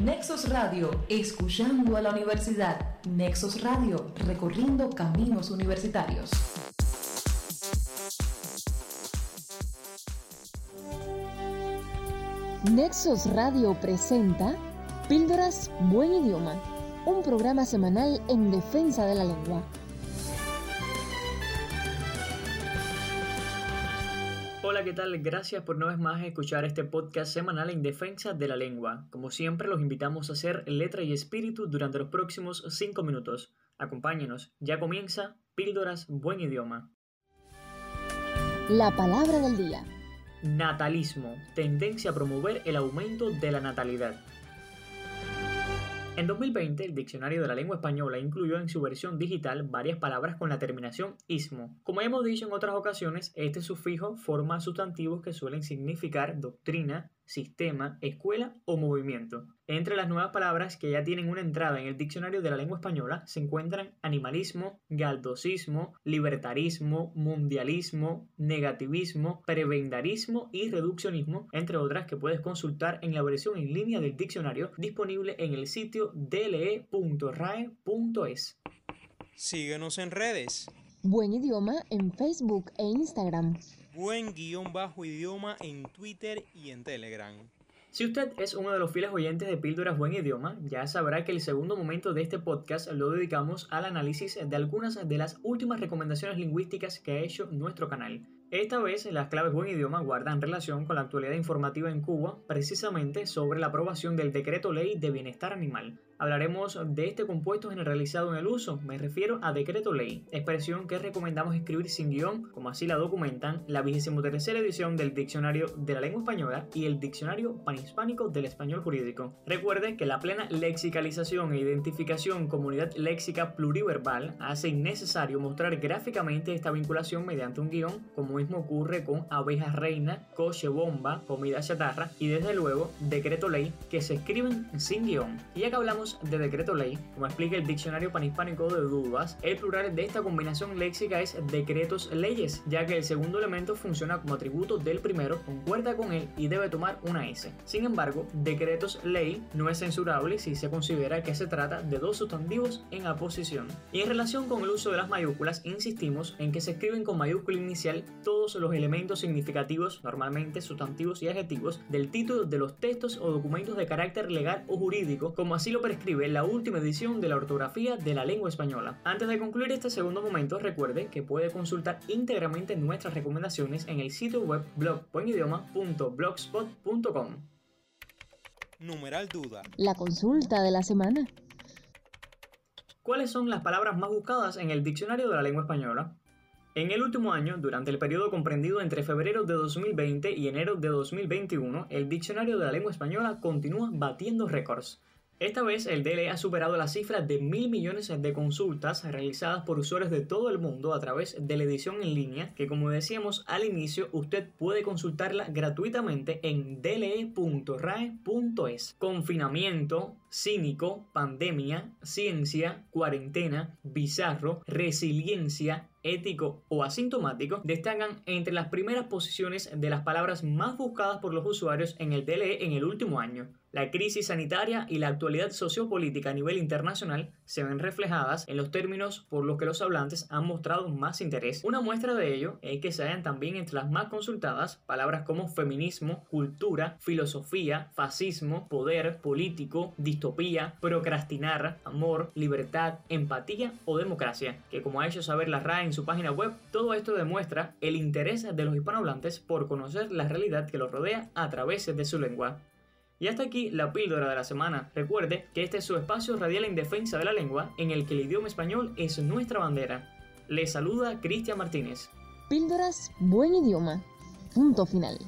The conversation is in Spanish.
Nexos Radio, escuchando a la universidad. Nexos Radio, recorriendo caminos universitarios. Nexos Radio presenta Píldoras Buen Idioma, un programa semanal en defensa de la lengua. Hola, ¿qué tal? Gracias por una vez más escuchar este podcast semanal en defensa de la lengua. Como siempre, los invitamos a hacer letra y espíritu durante los próximos 5 minutos. Acompáñenos, ya comienza Píldoras Buen Idioma. La palabra del día. Natalismo, tendencia a promover el aumento de la natalidad. En 2020, el Diccionario de la Lengua Española incluyó en su versión digital varias palabras con la terminación ismo. Como hemos dicho en otras ocasiones, este sufijo forma sustantivos que suelen significar doctrina, sistema, escuela o movimiento. Entre las nuevas palabras que ya tienen una entrada en el diccionario de la lengua española se encuentran animalismo, galdosismo, libertarismo, mundialismo, negativismo, prebendarismo y reduccionismo, entre otras que puedes consultar en la versión en línea del diccionario disponible en el sitio dle.rae.es. Síguenos en redes. Buen idioma en Facebook e Instagram. Buen guion bajo idioma en Twitter y en Telegram. Si usted es uno de los fieles oyentes de Píldoras Buen Idioma, ya sabrá que el segundo momento de este podcast lo dedicamos al análisis de algunas de las últimas recomendaciones lingüísticas que ha hecho nuestro canal. Esta vez las claves buen idioma guardan relación con la actualidad informativa en Cuba, precisamente sobre la aprobación del decreto ley de bienestar animal. Hablaremos de este compuesto generalizado en el uso, me refiero a decreto ley, expresión que recomendamos escribir sin guion, como así la documentan la 23 edición del Diccionario de la Lengua Española y el Diccionario Panhispánico del Español Jurídico. Recuerde que la plena lexicalización e identificación comunidad léxica pluriverbal hace innecesario mostrar gráficamente esta vinculación mediante un guion, como mismo ocurre con abeja reina, coche bomba, comida chatarra y desde luego decreto ley que se escriben sin guion. Y ya que hablamos de decreto ley, como explica el diccionario panhispánico de dudas, el plural de esta combinación léxica es decretos leyes, ya que el segundo elemento funciona como atributo del primero, concuerda con él y debe tomar una S. Sin embargo, decretos ley no es censurable si se considera que se trata de dos sustantivos en aposición. Y en relación con el uso de las mayúsculas, insistimos en que se escriben con mayúscula inicial todos los elementos significativos, normalmente sustantivos y adjetivos, del título de los textos o documentos de carácter legal o jurídico, como así lo prescribe escribe la última edición de la ortografía de la lengua española. Antes de concluir este segundo momento, recuerde que puede consultar íntegramente nuestras recomendaciones en el sitio web blog.buenidioma.blogspot.com. Numeral duda. La consulta de la semana. ¿Cuáles son las palabras más buscadas en el diccionario de la lengua española? En el último año, durante el periodo comprendido entre febrero de 2020 y enero de 2021, el diccionario de la lengua española continúa batiendo récords. Esta vez el DLE ha superado la cifra de mil millones de consultas realizadas por usuarios de todo el mundo a través de la edición en línea, que como decíamos al inicio, usted puede consultarla gratuitamente en dle.rae.es. Confinamiento, cínico, pandemia, ciencia, cuarentena, bizarro, resiliencia, ético o asintomático destacan entre las primeras posiciones de las palabras más buscadas por los usuarios en el DLE en el último año. La crisis sanitaria y la actualidad sociopolítica a nivel internacional se ven reflejadas en los términos por los que los hablantes han mostrado más interés. Una muestra de ello es que se hallan también entre las más consultadas palabras como feminismo, cultura, filosofía, fascismo, poder, político, distopía, procrastinar, amor, libertad, empatía o democracia, que como ha hecho saber la RAE en su página web, todo esto demuestra el interés de los hispanohablantes por conocer la realidad que los rodea a través de su lengua. Y hasta aquí la píldora de la semana. Recuerde que este es su espacio radial en defensa de la lengua, en el que el idioma español es nuestra bandera. Le saluda Cristian Martínez. Píldoras, buen idioma. Punto final.